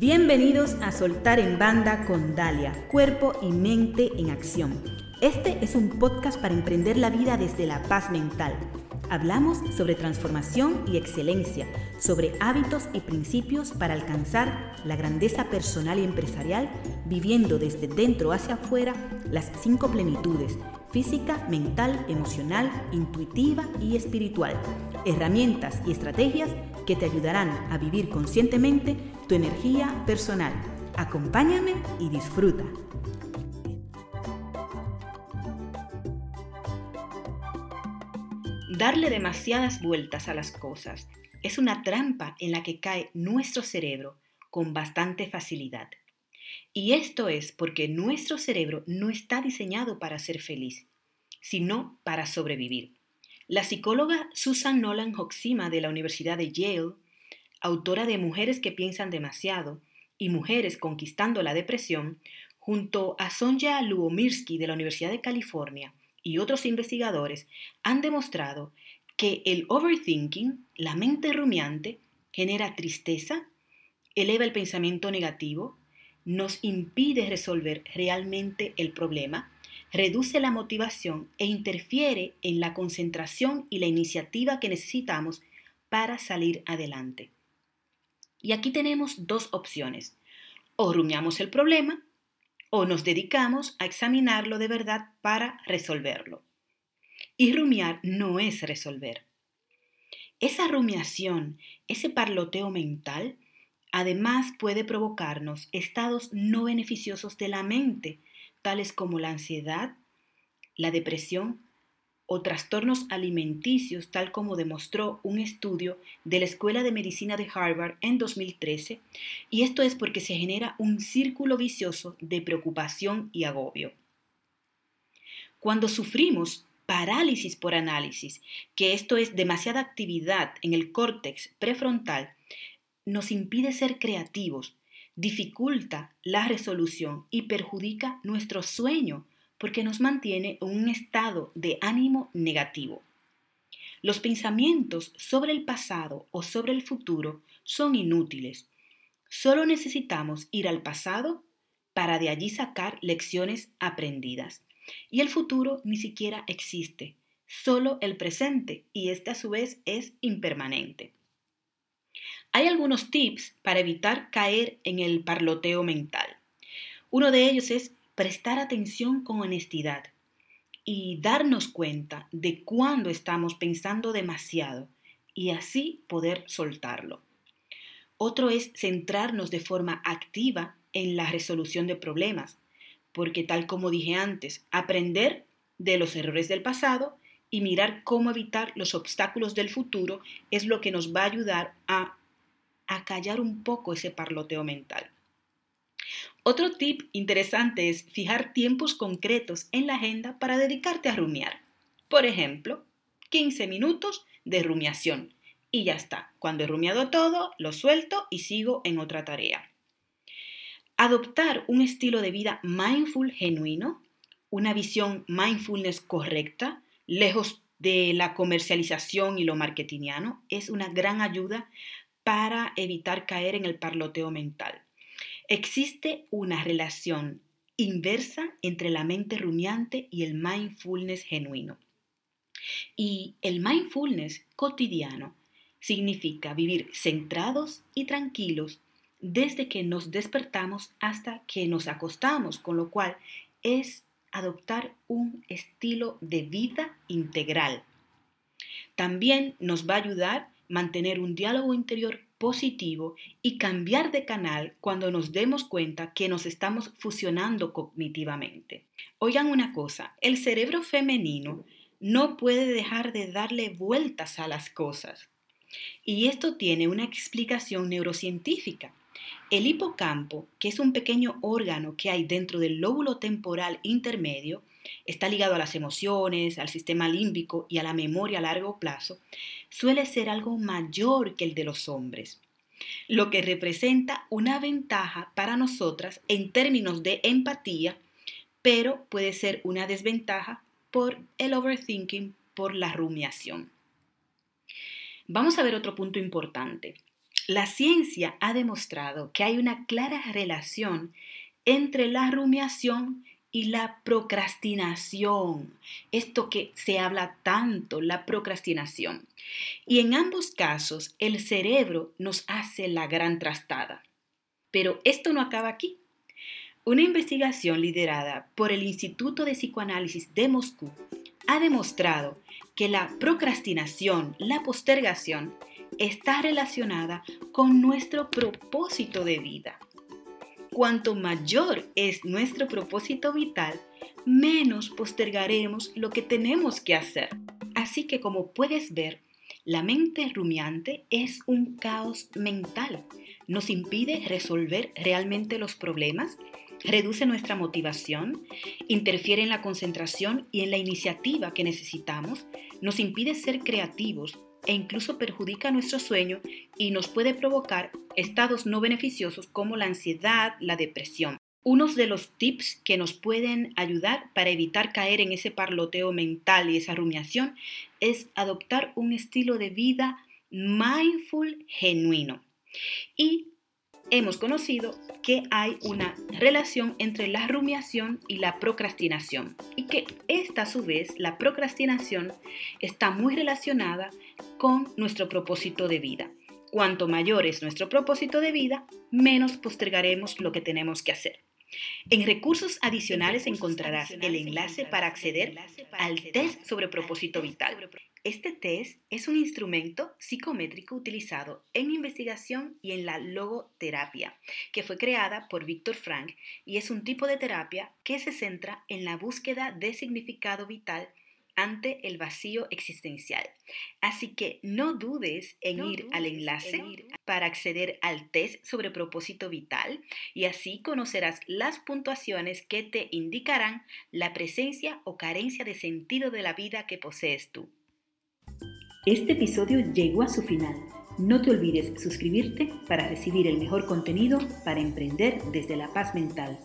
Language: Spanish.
Bienvenidos a Soltar en Banda con Dalia, Cuerpo y Mente en Acción. Este es un podcast para emprender la vida desde la paz mental. Hablamos sobre transformación y excelencia, sobre hábitos y principios para alcanzar la grandeza personal y empresarial, viviendo desde dentro hacia afuera las cinco plenitudes, física, mental, emocional, intuitiva y espiritual. Herramientas y estrategias que te ayudarán a vivir conscientemente tu energía personal. Acompáñame y disfruta. Darle demasiadas vueltas a las cosas es una trampa en la que cae nuestro cerebro con bastante facilidad. Y esto es porque nuestro cerebro no está diseñado para ser feliz, sino para sobrevivir. La psicóloga Susan Nolan Hoxima de la Universidad de Yale, autora de Mujeres que piensan demasiado y Mujeres conquistando la depresión, junto a Sonja Lubomirsky de la Universidad de California y otros investigadores, han demostrado que el overthinking, la mente rumiante, genera tristeza, eleva el pensamiento negativo, nos impide resolver realmente el problema, reduce la motivación e interfiere en la concentración y la iniciativa que necesitamos para salir adelante. Y aquí tenemos dos opciones. O rumiamos el problema o nos dedicamos a examinarlo de verdad para resolverlo. Y rumiar no es resolver. Esa rumiación, ese parloteo mental, Además, puede provocarnos estados no beneficiosos de la mente, tales como la ansiedad, la depresión o trastornos alimenticios, tal como demostró un estudio de la Escuela de Medicina de Harvard en 2013, y esto es porque se genera un círculo vicioso de preocupación y agobio. Cuando sufrimos parálisis por análisis, que esto es demasiada actividad en el córtex prefrontal, nos impide ser creativos, dificulta la resolución y perjudica nuestro sueño porque nos mantiene en un estado de ánimo negativo. Los pensamientos sobre el pasado o sobre el futuro son inútiles. Solo necesitamos ir al pasado para de allí sacar lecciones aprendidas. Y el futuro ni siquiera existe, solo el presente, y este a su vez es impermanente. Hay algunos tips para evitar caer en el parloteo mental. Uno de ellos es prestar atención con honestidad y darnos cuenta de cuándo estamos pensando demasiado y así poder soltarlo. Otro es centrarnos de forma activa en la resolución de problemas, porque tal como dije antes, aprender de los errores del pasado y mirar cómo evitar los obstáculos del futuro es lo que nos va a ayudar a a callar un poco ese parloteo mental. Otro tip interesante es fijar tiempos concretos en la agenda para dedicarte a rumiar. Por ejemplo, 15 minutos de rumiación. Y ya está. Cuando he rumiado todo, lo suelto y sigo en otra tarea. Adoptar un estilo de vida mindful genuino, una visión mindfulness correcta, lejos de la comercialización y lo marketingiano, es una gran ayuda para evitar caer en el parloteo mental. Existe una relación inversa entre la mente rumiante y el mindfulness genuino. Y el mindfulness cotidiano significa vivir centrados y tranquilos desde que nos despertamos hasta que nos acostamos, con lo cual es adoptar un estilo de vida integral. También nos va a ayudar mantener un diálogo interior positivo y cambiar de canal cuando nos demos cuenta que nos estamos fusionando cognitivamente. Oigan una cosa, el cerebro femenino no puede dejar de darle vueltas a las cosas. Y esto tiene una explicación neurocientífica. El hipocampo, que es un pequeño órgano que hay dentro del lóbulo temporal intermedio, está ligado a las emociones, al sistema límbico y a la memoria a largo plazo, suele ser algo mayor que el de los hombres, lo que representa una ventaja para nosotras en términos de empatía, pero puede ser una desventaja por el overthinking, por la rumiación. Vamos a ver otro punto importante. La ciencia ha demostrado que hay una clara relación entre la rumiación y la procrastinación. Esto que se habla tanto, la procrastinación. Y en ambos casos, el cerebro nos hace la gran trastada. Pero esto no acaba aquí. Una investigación liderada por el Instituto de Psicoanálisis de Moscú ha demostrado que la procrastinación, la postergación, está relacionada con nuestro propósito de vida. Cuanto mayor es nuestro propósito vital, menos postergaremos lo que tenemos que hacer. Así que como puedes ver, la mente rumiante es un caos mental. Nos impide resolver realmente los problemas, reduce nuestra motivación, interfiere en la concentración y en la iniciativa que necesitamos, nos impide ser creativos e incluso perjudica nuestro sueño y nos puede provocar estados no beneficiosos como la ansiedad, la depresión. Unos de los tips que nos pueden ayudar para evitar caer en ese parloteo mental y esa rumiación es adoptar un estilo de vida mindful genuino. Y hemos conocido que hay una relación entre la rumiación y la procrastinación y que esta a su vez, la procrastinación, está muy relacionada con nuestro propósito de vida. Cuanto mayor es nuestro propósito de vida, menos postergaremos lo que tenemos que hacer. En recursos adicionales encontrarás el enlace para acceder al test sobre propósito vital. Este test es un instrumento psicométrico utilizado en investigación y en la logoterapia, que fue creada por Víctor Frank y es un tipo de terapia que se centra en la búsqueda de significado vital ante el vacío existencial. Así que no dudes en ir al enlace para acceder al test sobre propósito vital y así conocerás las puntuaciones que te indicarán la presencia o carencia de sentido de la vida que posees tú. Este episodio llegó a su final. No te olvides suscribirte para recibir el mejor contenido para emprender desde la paz mental.